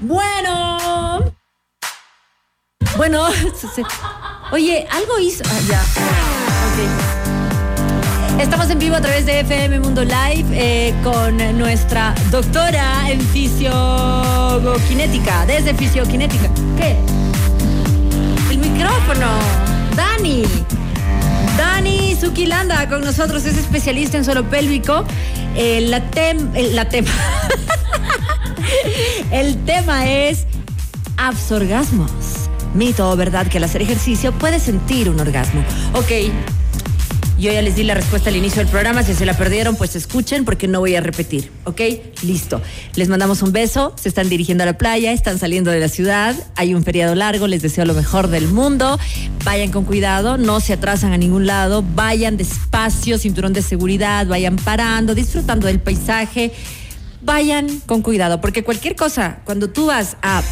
Bueno. Bueno, oye, algo hizo. Ah, ya. Ok. Estamos en vivo a través de FM Mundo Live eh, con nuestra doctora en fisiokinética, desde fisiokinética. ¿Qué? El micrófono. Dani. Dani Zukilanda con nosotros, es especialista en suelo pélvico. Eh, la, tem, eh, la tema. El tema es absorgasmos. Mito o verdad que al hacer ejercicio puedes sentir un orgasmo. Ok, yo ya les di la respuesta al inicio del programa. Si se la perdieron, pues escuchen porque no voy a repetir. ¿Ok? Listo. Les mandamos un beso. Se están dirigiendo a la playa, están saliendo de la ciudad. Hay un feriado largo. Les deseo lo mejor del mundo. Vayan con cuidado. No se atrasan a ningún lado. Vayan despacio, cinturón de seguridad. Vayan parando, disfrutando del paisaje. Vayan con cuidado porque cualquier cosa, cuando tú vas a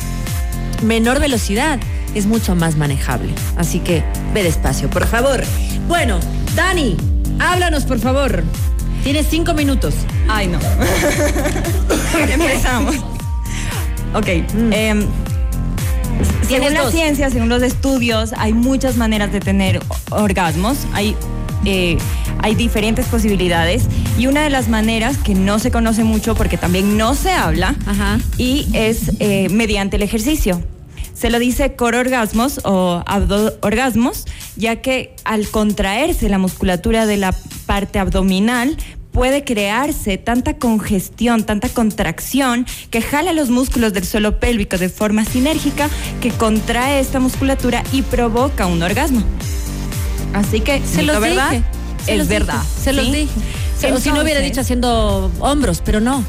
menor velocidad, es mucho más manejable. Así que ve despacio, por favor. Bueno, Dani, háblanos, por favor. Tienes cinco minutos. Ay, no. Empezamos. Ok. Mm. em, según la dos. ciencia, según los estudios, hay muchas maneras de tener orgasmos. Hay, eh, hay diferentes posibilidades. Y una de las maneras que no se conoce mucho porque también no se habla Ajá. y es eh, mediante el ejercicio. Se lo dice orgasmos o abdo-orgasmos, ya que al contraerse la musculatura de la parte abdominal, puede crearse tanta congestión, tanta contracción, que jala los músculos del suelo pélvico de forma sinérgica, que contrae esta musculatura y provoca un orgasmo. Así que, Se los ¿verdad? dije. Se es los verdad. dije, Se los ¿sí? dije. Se- o si no hubiera Entonces- dicho haciendo hombros, pero no.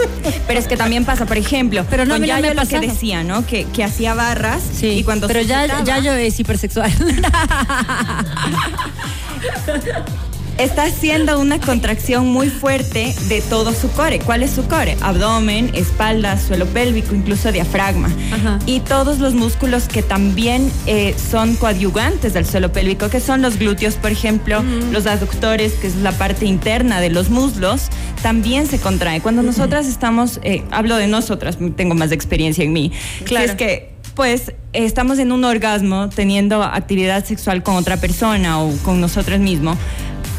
Pero es que también pasa, por ejemplo, Pero no, con no Yayo me ha lo que decía, ¿no? Que, que hacía barras y cuando pero ya yo es hipersexual. está haciendo una contracción muy fuerte de todo su core. ¿Cuál es su core? Abdomen, espalda, suelo pélvico, incluso diafragma. Ajá. Y todos los músculos que también eh, son coadyuvantes del suelo pélvico, que son los glúteos, por ejemplo, los aductores, que es la parte interna de los muslos, también se contrae. Cuando nosotras estamos, eh, hablo de nosotras, tengo más experiencia en mí. Claro. Si es que pues estamos en un orgasmo teniendo actividad sexual con otra persona o con nosotros mismos.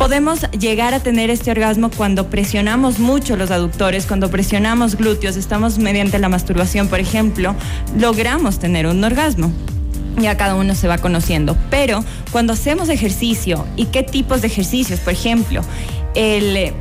Podemos llegar a tener este orgasmo cuando presionamos mucho los aductores, cuando presionamos glúteos, estamos mediante la masturbación, por ejemplo, logramos tener un orgasmo. Ya cada uno se va conociendo. Pero cuando hacemos ejercicio, ¿y qué tipos de ejercicios? Por ejemplo, el,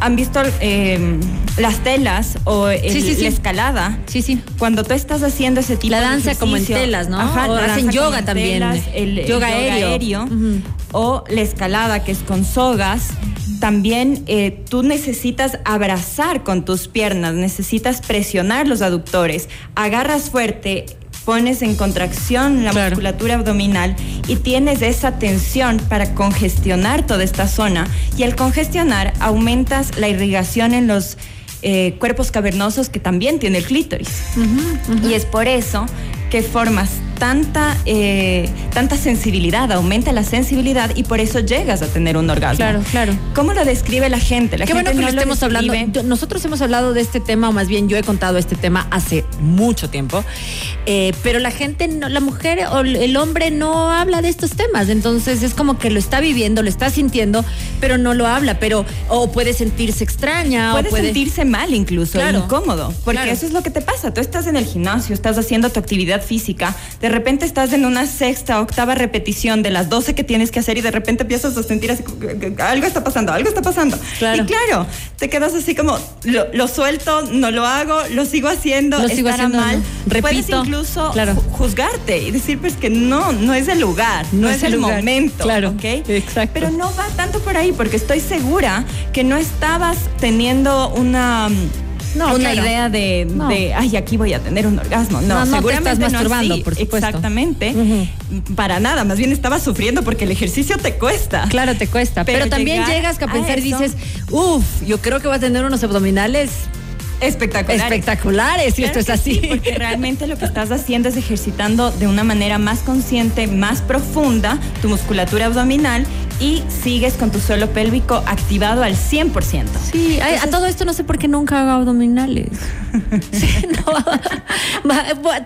¿han visto eh, las telas o el- Sí, sí, sí. la escalada? sí, sí. Cuando tú estás haciendo ese tipo La de danza como en telas, ¿no? Ajá, O la hacen yoga también. telas, el, el Yoga aéreo. Ujú. o la escalada que es con sogas. También eh, tú necesitas abrazar con tus piernas, necesitas presionar los aductores, agarras fuerte, pones en contracción la Claro. musculatura abdominal y tienes esa tensión para congestionar toda esta zona. Y al congestionar aumentas la irrigación en los eh, cuerpos cavernosos que también tiene el clítoris. Y es por eso que formas tanta, eh, tanta sensibilidad, aumenta la sensibilidad y por eso llegas a tener un orgasmo. Claro, claro. ¿Cómo lo describe la gente? La Qué gente bueno que no lo estemos hablando. describe- Nosotros hemos hablado de este tema, o más bien yo he contado este tema hace mucho tiempo, eh, pero la gente, no- la mujer o el hombre no habla de estos temas, entonces es como que lo está viviendo, lo está sintiendo, pero no lo habla, pero o puede sentirse extraña, Puede, o puede sentirse mal incluso, Claro. incómodo, porque Claro. eso es lo que te pasa. Tú estás en el gimnasio, estás haciendo tu actividad física, de repente estás en una sexta, octava repetición de las 12 que tienes que hacer y de repente empiezas a sentir así algo está pasando, algo está pasando. Claro. Y claro, te quedas así como lo, lo suelto, no lo hago, lo sigo haciendo, Lo sigo haciendo, mal. no. Puedes incluso Claro. juzgarte y decir pues que no, no es el lugar, no, es, el, lugar. momento, Claro, ¿ok? exacto. Pero no va tanto por ahí, porque estoy segura que no estabas teniendo una, No, una claro. idea de, No. de, ay, aquí voy a tener un orgasmo. No, No, no te seguramente estás masturbando, por supuesto. Exactamente. Para nada, más bien estabas sufriendo porque el ejercicio te cuesta. Claro, te cuesta. Pero, Pero también llegas a pensar y dices, uff, yo creo que va a tener unos abdominales Espectacular. espectaculares y esto es así. sí, porque realmente lo que estás haciendo es ejercitando de una manera más consciente, más profunda tu musculatura abdominal y sigues con tu suelo pélvico activado al 100%. Sí, ay, a todo esto no sé por qué nunca hago abdominales. Sí, no,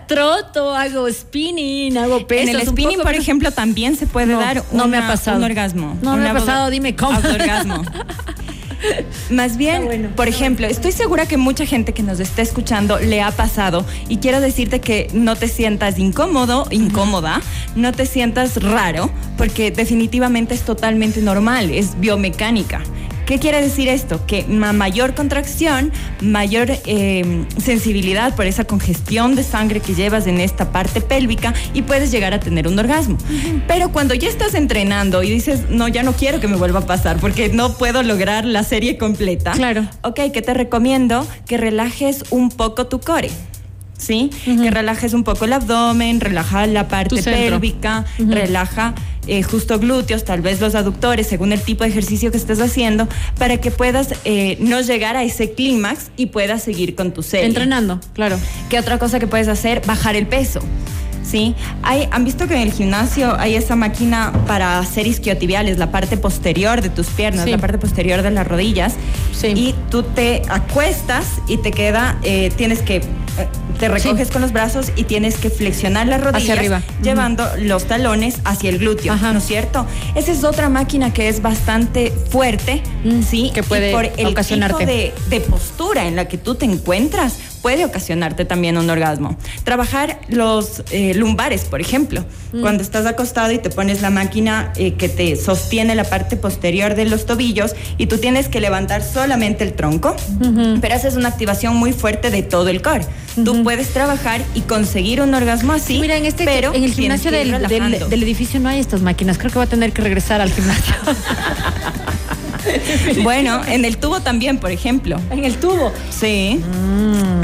troto, hago spinning, hago pesas. En el spinning, por ejemplo, también se puede dar no me ha pasado. un orgasmo. No me ha pasado, dime cómo. orgasmo. Más bien, por ejemplo, estoy segura que mucha gente que nos está escuchando le ha pasado y quiero decirte que no te sientas incómodo, incómoda, no te sientas raro, porque definitivamente es totalmente normal, es biomecánica. ¿Qué quiere decir esto? Que mayor contracción, mayor eh, sensibilidad por esa congestión de sangre que llevas en esta parte pélvica y puedes llegar a tener un orgasmo. Pero cuando ya estás entrenando y dices, no, ya no quiero que me vuelva a pasar porque no puedo lograr la serie completa. Claro. Ok, ¿qué te recomiendo? Que relajes un poco tu core. ¿sí? Que relajes un poco el abdomen, relaja la parte pélvica, relaja eh, justo glúteos, tal vez los aductores, según el tipo de ejercicio que estés haciendo, para que puedas eh, no llegar a ese clímax y puedas seguir con tu serie. Entrenando, claro. ¿Qué otra cosa que puedes hacer? Bajar el peso. ¿sí? Hay, ¿Han visto que en el gimnasio hay esa máquina para hacer isquiotibiales, la parte posterior de tus piernas, la parte posterior de las rodillas? Sí. Y tú te acuestas y te queda, eh, tienes que, te recoges con los brazos y tienes que flexionar las rodillas. Hacia arriba. Llevando los talones hacia el glúteo, ¿no es cierto? Esa es otra máquina que es bastante fuerte, Mm, ¿sí? que puede y por el ocasionarte. tipo de, de postura en la que tú te encuentras puede ocasionarte también un orgasmo. Trabajar los eh, lumbares, por ejemplo, cuando estás acostado y te pones la máquina eh, que te sostiene la parte posterior de los tobillos y tú tienes que levantar solamente el tronco, pero haces una activación muy fuerte de todo el core. Tú puedes trabajar y conseguir un orgasmo así, Mira, en este pero en el gimnasio del, del- edificio no hay estas máquinas. Creo que voy a tener que regresar al gimnasio. Bueno, en el tubo también, por ejemplo. en el tubo. Sí.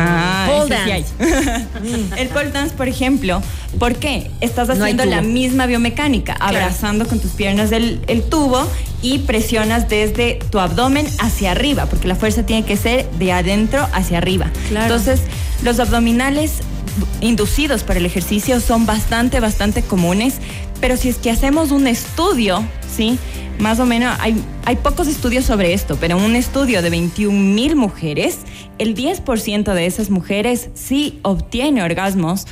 Ah, Pole ese sí hay. el pole dance, por ejemplo, ¿por qué? Estás haciendo la misma biomecánica, abrazando con tus piernas del el tubo y presionas desde tu abdomen hacia arriba, porque la fuerza tiene que ser de adentro hacia arriba. Claro. Entonces, los abdominales inducidos para el ejercicio son bastante, bastante comunes, pero si es que hacemos un estudio, ¿sí? Más o menos, hay, hay pocos estudios sobre esto, pero un estudio de 21 mil mujeres, el 10% de esas mujeres sí obtiene orgasmos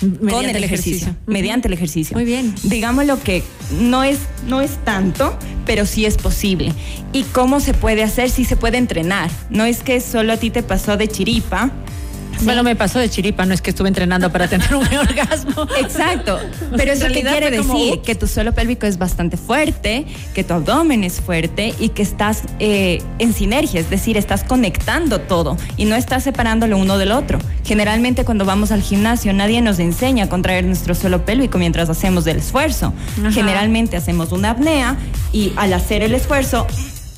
con Mediante el el ejercicio, mediante el ejercicio. Muy bien. Digámoslo que no es, no es tanto, pero sí es posible. ¿Y cómo se puede hacer? Sí se puede entrenar. No es que solo a ti te pasó de chiripa. ¿Sí? Bueno, me pasó de chiripa, no es que estuve entrenando para tener un orgasmo. Exacto, pero eso qué quiere como, decir que tu suelo pélvico es bastante fuerte, que tu abdomen es fuerte y que estás eh, en sinergia, es decir, estás conectando todo y no estás separándolo uno del otro. Generalmente cuando vamos al gimnasio nadie nos enseña a contraer nuestro suelo pélvico mientras hacemos el esfuerzo. Ajá. Generalmente hacemos una apnea y al hacer el esfuerzo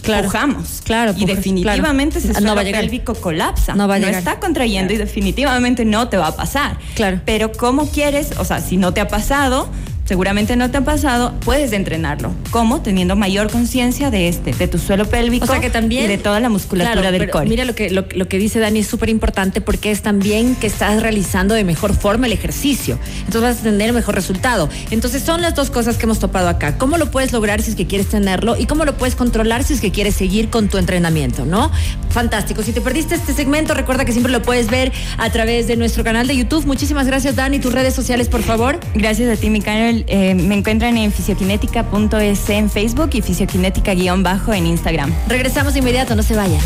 Claro. pujamos. Claro, y definitivamente claro. ese No va a llegar. pélvico colapsa. No va a llegar. está contrayendo y definitivamente no te va a pasar. Claro. Pero ¿cómo quieres? O sea, si no te ha pasado, seguramente no te ha pasado, puedes entrenarlo. ¿Cómo? Teniendo mayor conciencia de este, de tu suelo pélvico O sea que también. y de toda la musculatura Claro, del core. Mira lo que, lo, lo que dice Dani es súper importante porque es también que estás realizando de mejor forma el ejercicio. Entonces vas a tener mejor resultado. Entonces son las dos cosas que hemos topado acá. ¿Cómo lo puedes lograr si es que quieres tenerlo? Y cómo lo puedes controlar si es que quieres seguir con tu entrenamiento, ¿no? Fantástico. Si te perdiste este segmento, recuerda que siempre lo puedes ver a través de nuestro canal de YouTube. Muchísimas gracias, Dani. Tus redes sociales, por favor. Gracias a ti, Eh, me encuentran en fisiokinética.es en Facebook y fisiokinética-bajo en Instagram. Regresamos de inmediato, no se vayan.